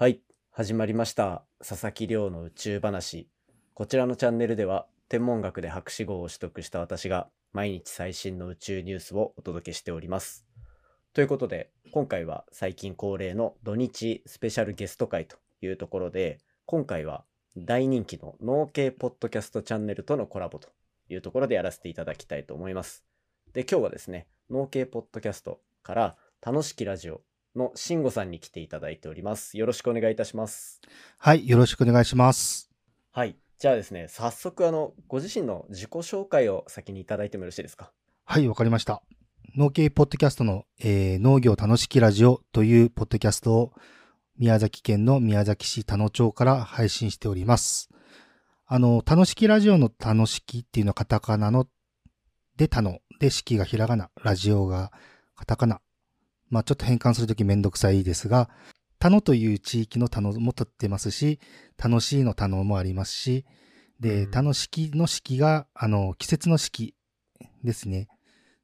はい、始まりました。佐々木亮の宇宙話。こちらのチャンネルでは、天文学で博士号を取得した私が、毎日最新の宇宙ニュースをお届けしております。ということで、今回は最近恒例の土日スペシャルゲスト会というところで、今回は大人気の農系ポッドキャストチャンネルとのコラボというところでやらせていただきたいと思います。で、今日はですね、農系ポッドキャストから、楽しきラジオの慎吾さんに来ていただいております。よろしくお願いいたします。はい、よろしくお願いします。はい。じゃあですね、早速、あの、ご自身の自己紹介を先にいただいてもよろしいですか？はい、わかりました。農系ポッドキャストの、えー農業楽しきラジオというポッドキャストを宮崎県の宮崎市田野町から配信しております。あの、楽しきラジオの楽しきっていうのはカタカナので田野で式がひらがな、ラジオがカタカナ。まあちょっと変換するときめんどくさいですが、田野という地域の田野も取ってますし、楽しいの田野もありますし、で、うん楽しきの式が、あの、季節の式ですね。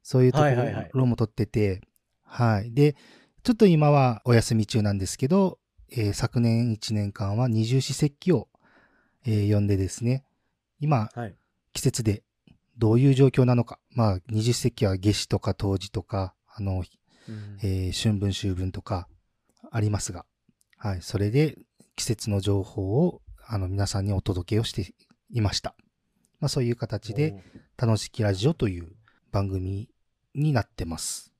そういうとこはいはいはいろも取ってて、はい。で、ちょっと今はお休み中なんですけど、えー昨年1年間は二十四節気を、えー読んでですね、今、はい。季節でどういう状況なのか。まあ、二十四節気は夏至とか冬至とか、あの、うんえー春分秋分とかありますが、はい。それで季節の情報を、あの、皆さんにお届けをしていました。まあ、そういう形で、楽しきラジオという番組になってます。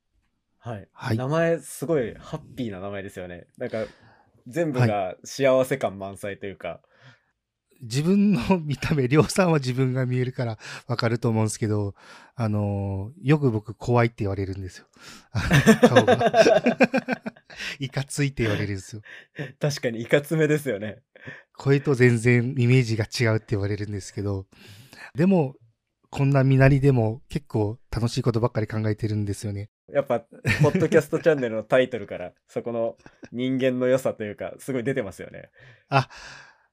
はい。はい名前、すごいハッピーな名前ですよね。なんか、全部が幸せ感満載というか。自分の見た目、りょうさんは自分が見えるからわかると思うんですけど、あのーよく僕怖いって言われるんですよ。顔が。いかついって言われるんですよ。確かにいかつめですよね。声と全然イメージが違うって言われるんですけど、でも、こんな身なりでも結構楽しいことばっかり考えてるんですよね。やっぱ、ポッドキャストチャンネルのタイトルから、そこの人間の良さというか、すごい出てますよね。あ、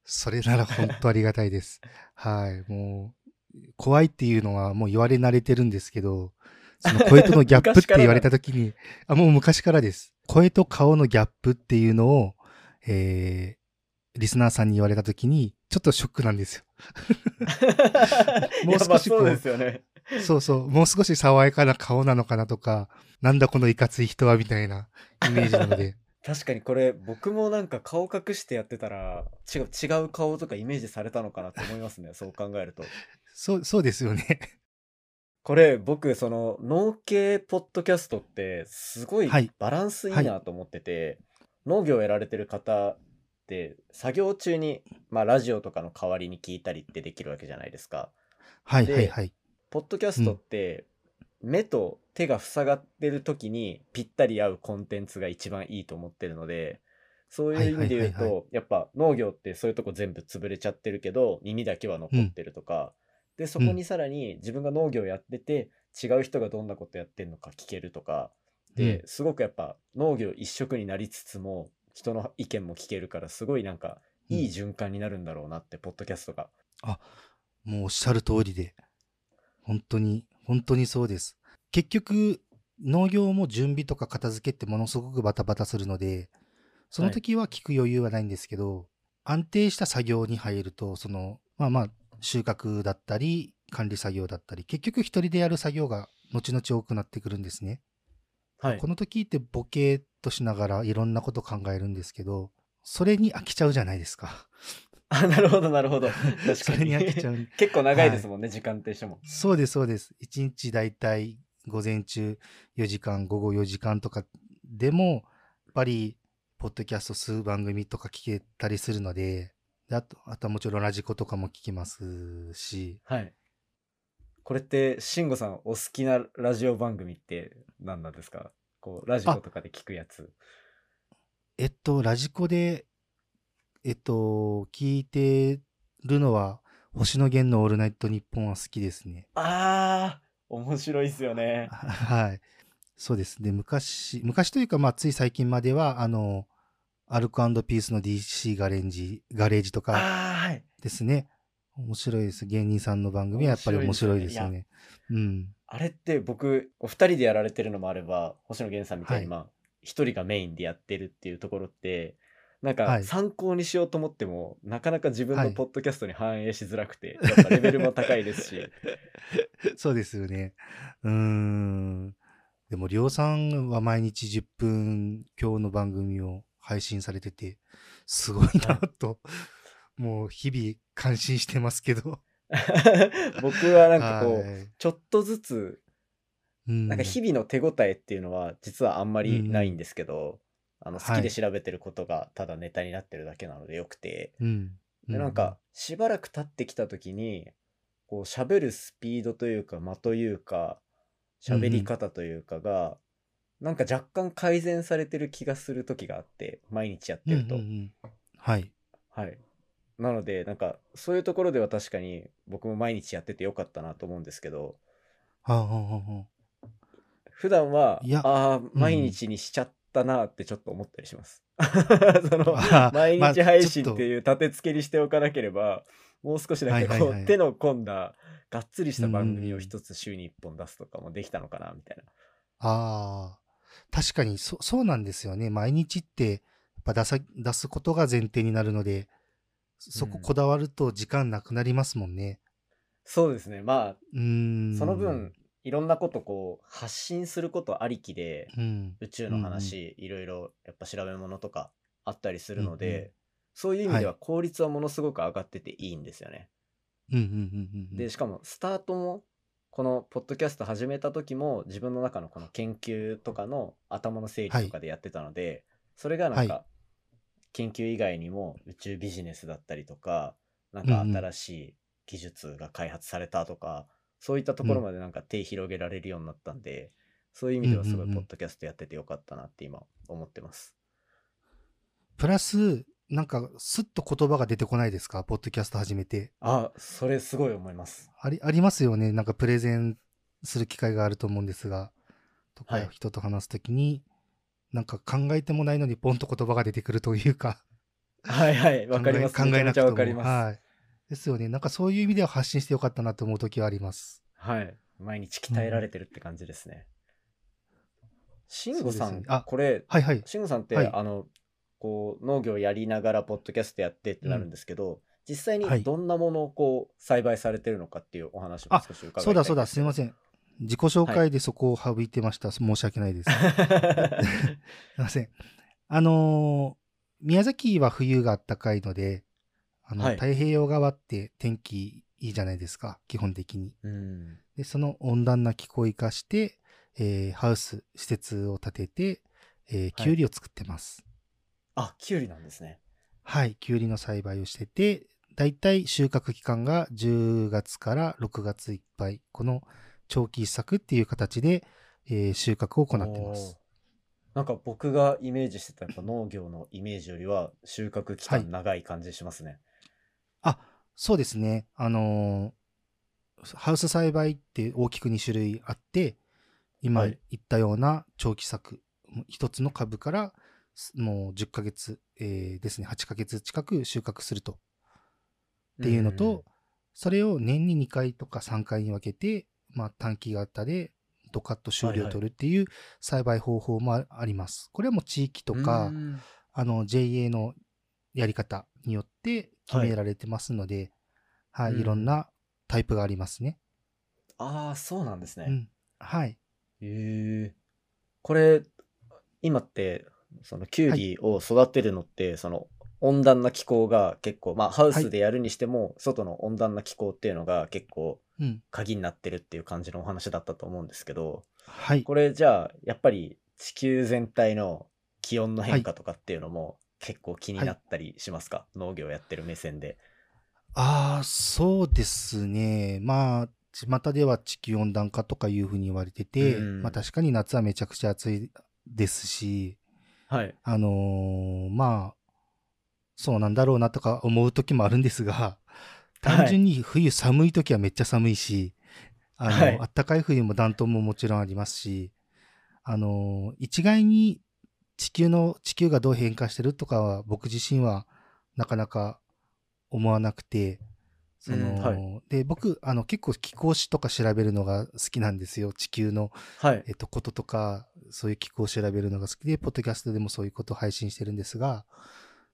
それなら本当ありがたいです。はい。もう、怖いっていうのはもう言われ慣れてるんですけど、その声とのギャップって言われた時に、あ、もう昔からです。声と顔のギャップっていうのを、えー、リスナーさんに言われた時に、ちょっとショックなんですよ。もう少しこうそうですよね。そうそう、もう少し爽やかな顔なのかなとか、なんだこのいかつい人はみたいなイメージなので、確かにこれ僕もなんか顔隠してやってたら違う違う顔とかイメージされたのかなと思いますね。そう考えると。そう、そうですよね。これ僕その農系ポッドキャストってすごいはい。バランスいいなと思ってて、農業をやられてる方って作業中に、まあ、ラジオとかの代わりに聞いたりってできるわけじゃないですか。はいではいはい。ポッドキャストって、目と手が塞がってる時にぴったり合うコンテンツが一番いいと思ってるのでそういう意味で言うと、はいはいはいやっぱ農業ってそういうとこ全部潰れちゃってるけど耳だけは残ってるとか、でそこにさらに自分が農業やってて違う人がどんなことやってるのか聞けるとかで、うん。すごくやっぱ農業一色になりつつも人の意見も聞けるからすごいなんかいい循環になるんだろうなって、ポッドキャストが。もうおっしゃる通りで、本当に、本当にそうです。結局、農業も準備とか片付けってものすごくバタバタするので、その時は聞く余裕はないんですけど、安定した作業に入ると、その、まあまあ、収穫だったり、管理作業だったり、結局一人でやる作業が後々多くなってくるんですね。はいこの時ってボケーっとしながらいろんなこと考えるんですけど、それに飽きちゃうじゃないですか。あなるほどなるほど確か それに飽きちゃう。結構長いですもんね、時間ってしても。そうです、そうです。1日だいたい午前中4時間、午後4時間とかでも、やっぱり、ポッドキャスト数番組とか聞けたりするので、であと、あとはもちろんラジコとかも聞きますし、はい。これって、慎吾さんお好きなラジオ番組って何なんですか？こう、ラジコとかで聞くやつ。えっと、ラジコで、えっと、聞いてるのは、星野源のオールナイトニッポンは好きですね。あー、面白いっすよね。はい。そうです。で、昔、昔というか、まあ、つい最近までは、あの、アルコピースの DC ガレンジ、ガレージとか。ですね。面白いです。芸人さんの番組はやっぱり面白いですよ面ね。うん。あれって僕、お二人でやられてるのもあれば、星野源さんみたいに、はいまあ、一人がメインでやってるっていうところって、なんかはい参考にしようと思っても、なかなか自分はいのポッドキャストに反映しづらくて、やっぱレベルも高いですし、そうですよね。うーん。でも、りょうさんは毎日10分今日の番組を配信されてて、すごいなと、もう日々感心してますけど。僕はなんかこう、はいちょっとずつ、うんなんか日々の手応えっていうのは実はあんまりないんですけど、あの好きで調べてることがただネタになってるだけなのでよくて、うん。でなんか、しばらく経ってきた時にこう喋るスピードというか間というか喋り方というかが、なんか若干改善されてる気がする時があって毎日やってると、うんうんうんはい。はい。なのでなんかそういうところでは確かに僕も毎日やっててよかったなと思うんですけど。はあはあはあは普段はああん。毎日にしちゃったなってちょっと思ったりします。そのあ毎まあ日配信っていう立て付けにしておかなければもう少しなんかこう、手の込んだがっつりした番組をうん一つ週に一本出すとかもできたのかなみたいな。ああ、確かにそ、そうなんですよね。毎日って、やっぱ出さ、出すことが前提になるので、そこうんこだわると時間なくなりますもんね。そうですねまあん。その分、いろんなことこう発信することありきでうん。宇宙の話、いろいろやっぱ調べ物とかあったりするので、うんうんそういう意味ではは効率はものすごく上がってていいんですよね。うんうんうんうん。でしかもスタートもこのポッドキャスト始めた時も自分の中のこの研究とかの頭の整理とかでやってたので、それがなんかは研究以外にも宇宙ビジネスだったりとかなんか新しい技術が開発されたとか、そういったところまでなんか手広げられるようになったんで、そういう意味ではすごいうんうんうんポッドキャストやっててよかったなって今思ってます。プラス、なんか、スッと言葉が出てこないですか？ポッドキャスト始めて。あそれすごい思います。あり、ありますよね。なんかプレゼンする機会があると思うんですが、とかはい人と話すときに、なんか考えてもないのにポンと言葉が出てくるというか、はいはいわかります。考えなくても。わかります。はい。ですよね。なんかそういう意味では発信してよかったなと思うときはあります。はい。毎日鍛えられてるって感じですね。慎吾さん、そうですねあこれ、はいはい。慎吾さんって、はいあの、こう、農業やりながら、ポッドキャストやってってなるんですけど、実際はいにどんなものをこう、栽培されてるのかっていうお話もあ少し伺いたいそうだそうだ、すみまん。せん。自己紹介でそこを省いてました。申し訳ないです。すいません。あのー宮崎は冬が暖かいので、あの、はい太平洋側って天気いいじゃないですか、基本的に。うん。で、その温暖な気候を生かして、えーハウス、施設を建てて、えー、キュウリを作ってます。あ、キュウリなんですね。はい、キュウリの栽培をしてて、だいたい収穫期間が10月から6月いっぱい。この長期一作っていう形で、えー収穫を行ってます。なんか僕がイメージしてたやっぱ農業のイメージよりは収穫期はい間長い感じしますね。あ、そうですね。あのーハウス栽培って大きく2種類あって、今はい言ったような長期作、一つの株からすもう10ヶ月、えーですね、8ヶ月近く収穫すると。っていうのと、それを年に2回とか3回に分けて、まあ短期型でドカッと収量を取るっていう栽培方法もああります。これはもう地域とうん、か、うんあの JA のやり方によって決められてますので、はい、うんいろんなタイプがありますね。ああ、そうなんですね。うん。はい。へえ。これ、今って、そのキュウリを育てるのって、その温暖な気候が結構、まあハウスでやるにしても、外の温暖な気候っていうのが結構うん。鍵になってるっていう感じのお話だったと思うんですけど、はい。これじゃあ、やっぱり地球全体の気温の変化とかっていうのも結構気になったりしますか、農業やってる目線で。ああ、そうですね。まあ、巷では地球温暖化とかいうふうに言われてて、うんまあ確かに夏はめちゃくちゃ暑いですし、はい。あのーまあ、そうなんだろうなとか思う時もあるんですが、単純に冬寒い時はめっちゃ寒いし、あの、はい暖かい冬も暖冬ももちろんありますし、あのー一概に地球の、地球がどう変化してるとかは僕自身はなかなか思わなくて、その、うんはで、僕、あの、結構気候史とか調べるのが好きなんですよ。地球のはいえ。っと、こととか、そういう機構を調べるのが好きで、ポッドキャストでもそういうことを配信してるんですが、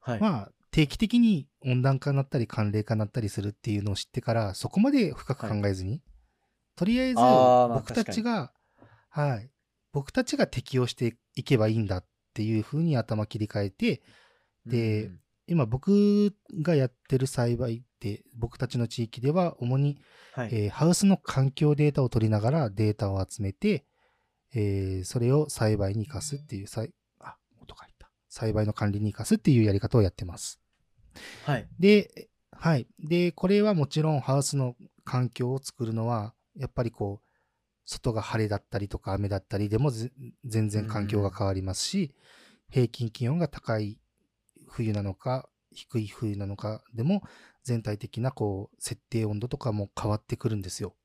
はい。まあ、定期的に温暖化になったり寒冷化になったりするっていうのを知ってから、そこまで深く考えずに、とりあえず僕たちが、はい、僕たちが適応していけばいいんだっていうふうに頭切り替えて、でうん今僕がやってる栽培って、僕たちの地域では主に、はい。えーハウスの環境データを取りながらデータを集めて、えーそれを栽培に活かすっていう、栽あ、音が入った。栽培の管理に活かすっていうやり方をやってます。はい。で、はい。で、これはもちろんハウスの環境を作るのは、やっぱりこう、外が晴れだったりとか雨だったりでもぜ全然環境が変わりますし、平均気温が高い冬なのか、低い冬なのかでも、全体的なこう、設定温度とかも変わってくるんですよ。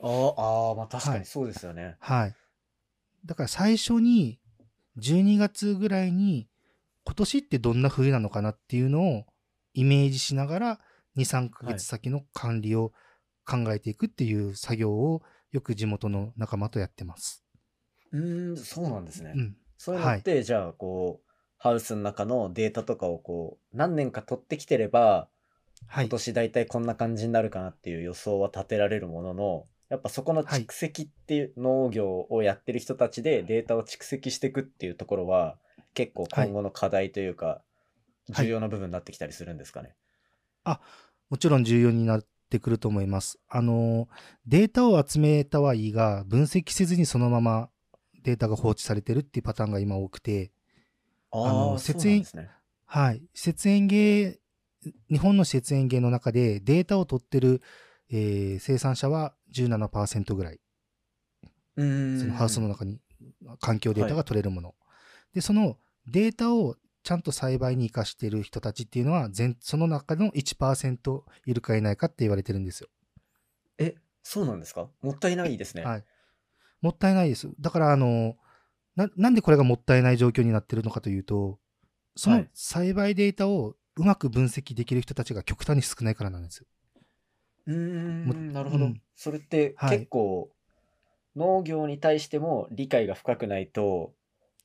あーあー、まあ確かはいにそうですよね。はい。だから最初に、12月ぐらいに、今年ってどんな冬なのかなっていうのをイメージしながら、2、3ヶ月先の管理を考えていくっていう作業を、よく地元の仲間とやってます。うーん、そうなんですね。うん。そういうのって、じゃあ、こう、ハウスの中のデータとかをこう、何年か取ってきてれば、はい今。年大体こんな感じになるかなっていう予想は立てられるものの、やっぱそこのはい蓄積っていう農業をやってる人たちでデータを蓄積していくっていうところは、結構今後の課題というか、はい重要な部分になってきたりするんですかね？もちろん重要になってくると思います。あの、データを集めたはいいが、分析せずにそのままデータが放置されてるっていうパターンが今多くて、あの節園ね。はい。施設園芸、日本の施設園芸の中でデータを取ってる、えー生産者は17%ぐらい。うーん。そのハウスの中に環境データが取れるもの。で、そのデータをちゃんと栽培に活かしている人たちっていうのは全、その中の1%いるかいないかって言われてるんですよ。え、そうなんですか？もったいないですね。はい。もったいないです。だから、あの、な、なんでこれがもったいない状況になってるのかというと、そのはい栽培データをうまく分析できる人たちが極端に少ないからなんですよ。うん、なるほど。うんそれってはい結構、農業に対しても理解が深くないと、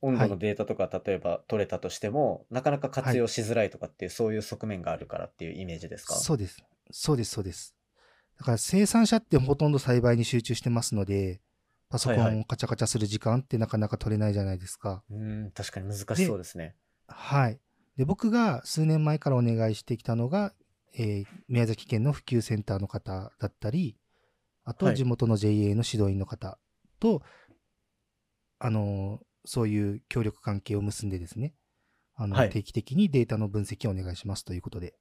温度のデータとか例えば取れたとしても、なかなか活用しづらいとかっていう、そういう側面があるからっていうイメージですか？そうです。そうです、そうです。だから生産者ってほとんど栽培に集中してますので、パソコはいはいンをカチャカチャする時間ってなかなか取れないじゃないですか。うーん、確かに難しそうですね。はい。で、僕が数年前からお願いしてきたのが、えー宮崎県の普及センターの方だったり、あとはい地元の JA の指導員の方と、あのーそういう協力関係を結んでですね、あの、はい定期的にデータの分析をお願いしますということで。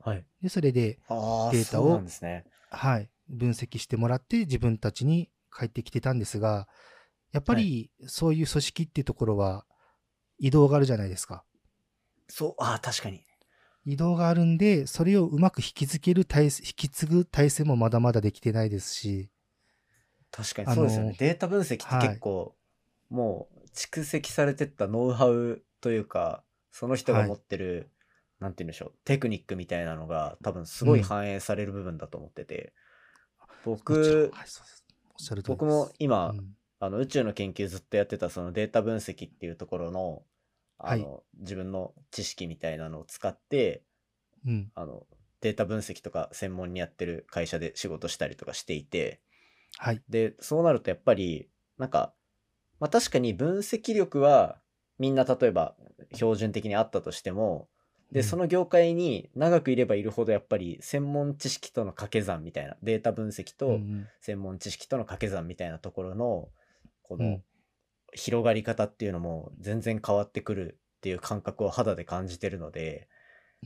はい。で、それで、ああ、データをそうなんですね。はい、分析してもらって自分たちに帰ってきてたんですが、やっぱりそういう組織っていうところは移動があるじゃないですか。そう、ああ、確かに。移動があるんで、それをうまく引き継げる体制、引き継ぐ体制もまだまだできてないですし、確かにそうですよね。データ分析って結構、もう蓄積されてったノウハウというか、その人がはい。持ってる、なんて言うんでしょう、テクニックみたいなのが多分すごいうん。反映される部分だと思ってて、もちろん僕、はい。僕も今、うん。あの宇宙の研究ずっとやってたそのデータ分析っていうところの、あの、自分の知識みたいなのを使って、うん、あの、データ分析とか専門にやってる会社で仕事したりとかしていて、はい、で、そうなるとやっぱり、なんか、まあ確かに分析力はみんな例えば標準的にあったとしても、で、うん。その業界に長くいればいるほどやっぱり専門知識との掛け算みたいな、データ分析と専門知識との掛け算みたいなところの、このうん。広がり方っていうのも全然変わってくるっていう感覚を肌で感じてるので、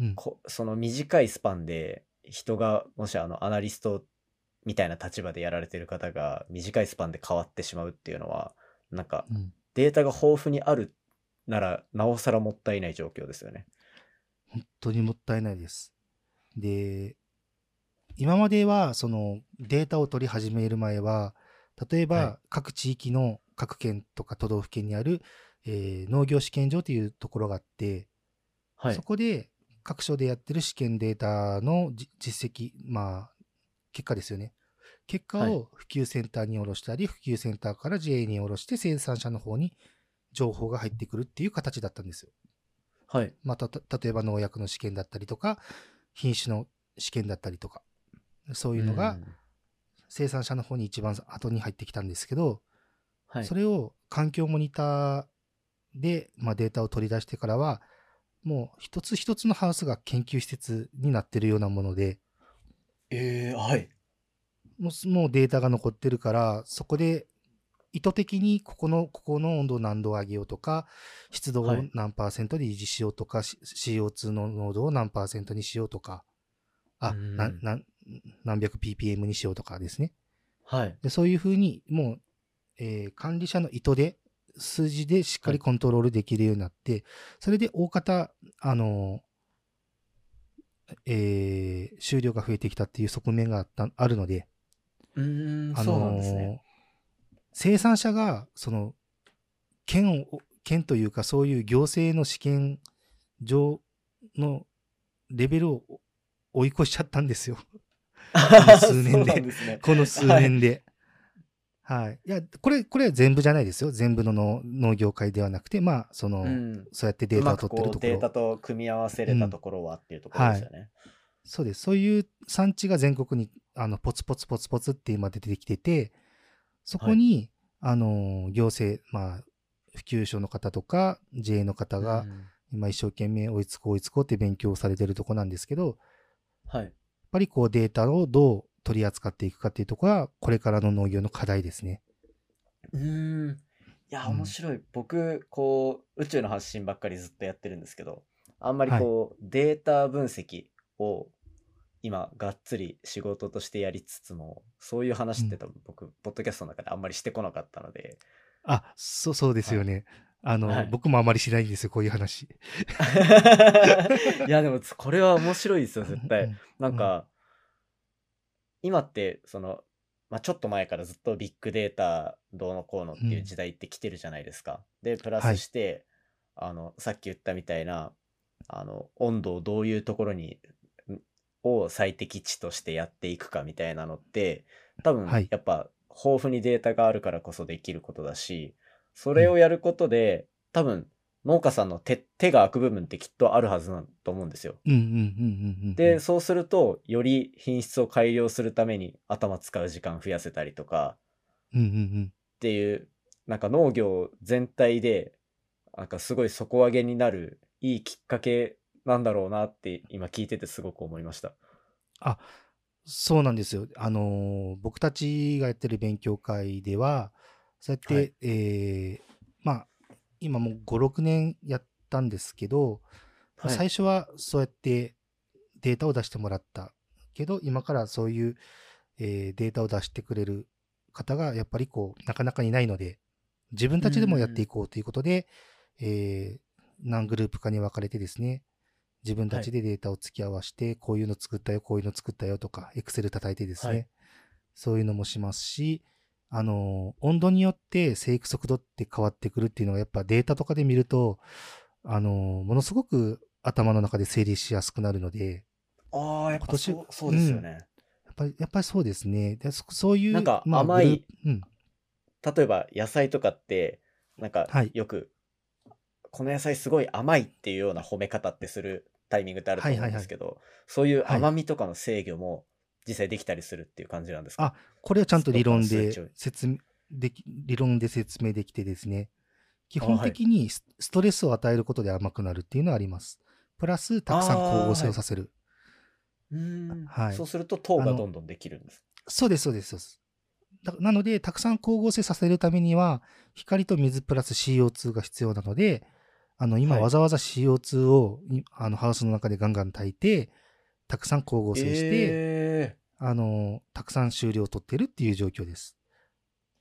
うん。こその短いスパンで人がもしあのアナリストみたいな立場でやられてる方が短いスパンで変わってしまうっていうのはなんかうんデータが豊富にあるならなおさらもったいない状況ですよね。本当にもったいないです。で、今まではそのデータを取り始める前は、例えはいば各地域の各県とか都道府県にある、えー農業試験場というところがあって、はいそ。こで各所でやってる試験データのじ実績、まあ、結果ですよね。結果はいを普及センターに下ろしたり、普及センターから JA に下ろして生産者の方に情報が入ってくるっていう形だったんですよ。はい。まあ、たた例えば農薬の試験だったりとか、品種の試験だったりとか、そういうのがん生産者の方に一番後に入ってきたんですけど、はい。それを環境モニターで、まあ、データを取り出してからは、もう一つ一つのハウスが研究施設になってるようなもので、えー、はい。もうもうデータが残ってるから、そこで意図的にここの、ここの温度を何度上げようとか、湿度をはい何パーセントで維持しようとか、し CO2 の濃度を何パーセントにしようとか、あ、うんなな何百 ppm にしようとかですね。はい。でそういうふうに、もう、えー管理者の意図で、数字でしっかりコントロールできるようになって、それで大方、あのーえー収量が増えてきたっていう側面があったあるので、うーん、あそうなんのーですね。生産者が、その、県を、県というか、そういう行政の試験場のレベルを追い越しちゃったんですよ。数年でね。この数年で。はい。いや、これ、これは全部じゃないですよ。全部の農農業界ではなくて、まあ、その、うん。そうやってデータを取ってるところ。データと組み合わせれたところはっていうところですよね。そうです。そういう産地が全国に、あの、ポツポツポツポツって今出てきてて、そこに、あの、行政、まあ、普及省の方とか、JA の方が、うん今一生懸命追いつこう追いつこうって勉強されてるとこなんですけど、はい。やっぱりこうデータをどう取り扱っていくかっていうところは、これからの農業の課題ですね。うーん。いや、うん面白い。僕、こう、宇宙の発信ばっかりずっとやってるんですけど、あんまりこう、データ分析を今、がっつり仕事としてやりつつも、そういう話って多分僕、ポッドキャストの中であんまりしてこなかったので、あ、そう、そうですよね。あの、はい。僕もあまりしないんですよ、こういう話。いや、でも、これは面白いですよ、絶対。うん。なんか、今って、その、まあ、ちょっと前からずっとビッグデータどうのこうのっていう時代って来てるじゃないですか。で、プラはいスして、あの、さっき言ったみたいな、あの、温度をどういうところに、んを最適値としてやっていくかみたいなのって、多分はい、やっぱ、豊富にデータがあるからこそできることだし、それをやることで、多分、農家さんの手手が空く部分ってきっとあるはずだと思うんですよ。で、そうすると、より品質を改良するために頭使う時間増やせたりとか。っていう、なんか農業全体で、なんかすごい底上げになるいいきっかけなんだろうなって今聞いててすごく思いました。そうなんですよ。あのー僕たちがやってる勉強会では、そうやって、はいえーまあ、今もう5、6年やったんですけど、はい最初はそうやってデータを出してもらったけど、今からそういう、えーデータを出してくれる方がやっぱりこう、なかなかいないので、自分たちでもやっていこうということで、えー何グループかに分かれてですね、自分たちでデータを突き合わせて、こういうの作ったよ、こういうの作ったよとか、エクセル叩いてですね、はいそういうのもしますし、あの、温度によって生育速度って変わってくるっていうのがやっぱデータとかで見ると、あの、ものすごく頭の中で整理しやすくなるので、ああ、やっぱそうそうですよね。やっぱり、やっぱりそうですね。でそそういう、なんかまあ甘いグループうん。例えば野菜とかって、なんかはいよく、この野菜すごい甘いっていうような褒め方ってするタイミングってあると思うんですけど、そういうはい甘みとかの制御も実際できたりするっていう感じなんですか、あこれはちゃんと理論で説明でき、理論で説明できてですね、基本的にスストレスを与えることで甘くなるっていうのはあります。プラス、たくさん光合成をさせる。うーんはいそうすると糖がどんどんできるんです。そうです、そうです、そうです。だなので、たくさん光合成させるためには、光と水プラス CO2 が必要なので、あの、今はいわざわざ CO2 を、いあの、ハウスの中でガンガン炊いて、たくさん光合成して、えあの、たくさん収量を取ってるっていう状況です。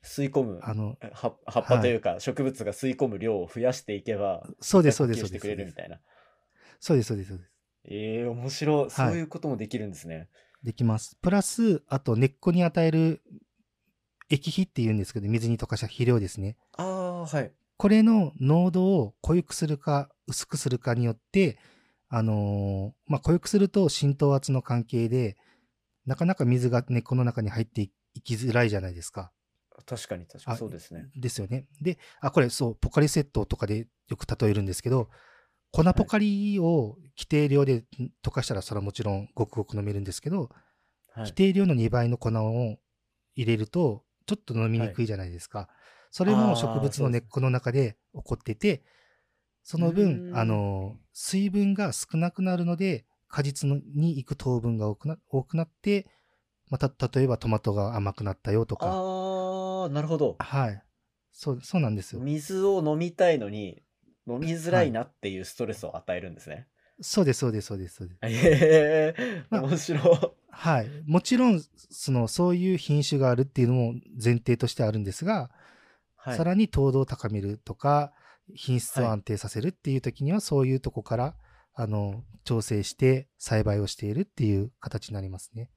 ー吸い込むあの、葉葉っぱというか、植物が吸い込む量を増やしていけば、そうです、そうです、そうです。くれるみたいな。そうです、そうです、そうです。ええ面白い。はいそういうこともできるんですね。できます。プラス、あと根っこに与える液肥って言うんですけど、水に溶かした肥料ですね。ああ、はい。これの濃度を濃ゆくするか薄くするかによって、あのーまあ、濃ゆくすると浸透圧の関係で、なかなか水が根っこの中に入っていきづらいじゃないですか。確かに確かにあそうですね。ですよね。で、あ、これそう、ポカリセットとかでよく例えるんですけど、粉ポカリを規定量で溶かしたらそれはもちろんごくごく飲めるんですけど、はい規定量の2倍の粉を入れるとちょっと飲みにくいじゃないですか。それも植物の根っこの中で起こってて、そのう分、あの、水分が少なくなるので、果実のに行く糖分が多くな多くなって、また、例えばトマトが甘くなったよとか。ああ、なるほど。はい。そう、そうなんですよ。水を飲みたいのに、飲みづらいなっていうストレスを与えるんですね。そうです、そうです、そうです、そうです。へえ、まあ面白い。はい。もちろん、その、そういう品種があるっていうのも前提としてあるんですが、はいさらに糖度を高めるとか、品質を安定させるっていう時には、そういうとこから、あの、調整して栽培をしているっていう形になりますね。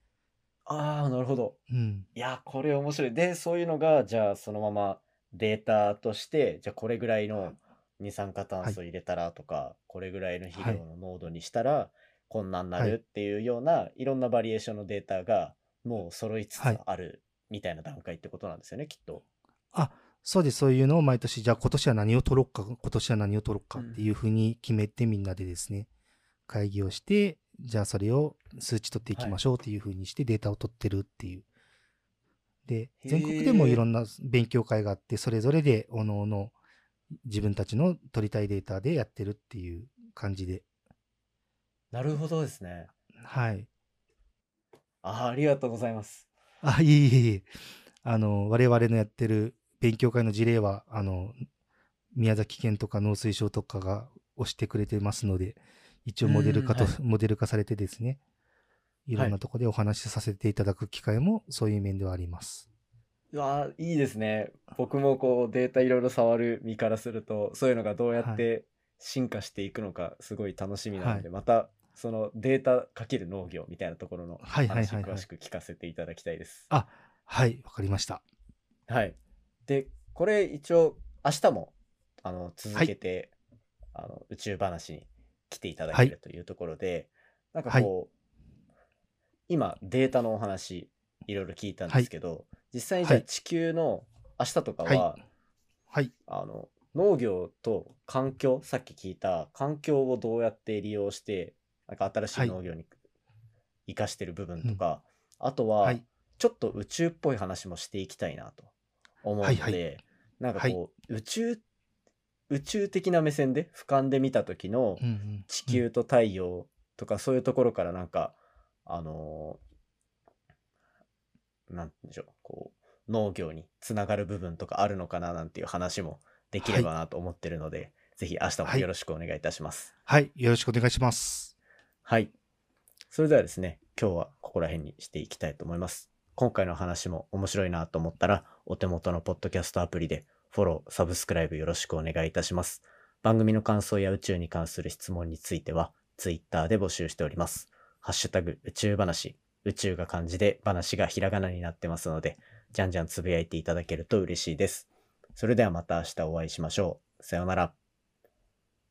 ああ、なるほど。うん。いや、これ面白い。で、そういうのが、じゃあそのままデータとして、じゃあこれぐらいの二酸化炭素入れたらとか、これぐらいの肥料の濃度にしたら、こんなんなはいるっていうような、いろんなバリエーションのデータが、もう揃いつつはいあるみたいな段階ってことなんですよね、きっと。あ、そうです。そういうのを毎年、じゃあ今年は何を取ろうか、今年は何を取ろうかっていうふうに決めてみんなでですね、会議をして、じゃあそれを数値取っていきましょうっていうふうにしてデータを取ってるっていう。で、全国でもいろんな勉強会があって、それぞれでおのおの自分たちの取りたいデータでやってるっていう感じで。なるほどですね。はい。あーありがとうございます。あ、いえいえいえ。あの、我々のやってる勉強会の事例は、あの、宮崎県とか農水省とかが押してくれてますので、一応モデル化と、うんは モデル化されてですね、いろんなとこでお話しさせていただく機会もそういう面ではあります。うわーいいですね。僕もこうデータいろいろ触る身からすると、そういうのがどうやって進化していくのかすごい楽しみなので、またそのデータかける農業みたいなところのはいはい話はいはい詳しく聞かせていただきたいです。あ、はい、わかりました。はい。で、これ一応明日もあの続けて、あの宇宙話に来ていただけるというところで、なんかこう、今データのお話いろいろ聞いたんですけど、実際にじゃあはい。地球の明日とかは、ははい。あの農業と環境さっき聞いた環境をどうやって利用してなんか新しい農業に生かしてる部分とか、あとは、はい。ちょっと宇宙っぽい話もしていきたいなと思うので、はいはいなんかこう、宇宙宇宙的な目線で俯瞰で見た時の地球と太陽とかそういうところからなんか、あのーなんでしょうこう農業につながる部分とかあるのかななんていう話もできればなと思ってるので、ぜひ明日もよろしくお願いいたします。はい。よろしくお願いします。はい。それではですね、今日はここら辺にしていきたいと思います。今回の話も面白いなと思ったら、お手元のポッドキャストアプリでフォロー、サブスクライブよろしくお願いいたします。番組の感想や宇宙に関する質問については、ツイッターで募集しております。ハッシュタグ宇宙話、宇宙が漢字で話がひらがなになってますので、じゃんじゃんつぶやいていただけると嬉しいです。それではまた明日お会いしましょう。さようなら。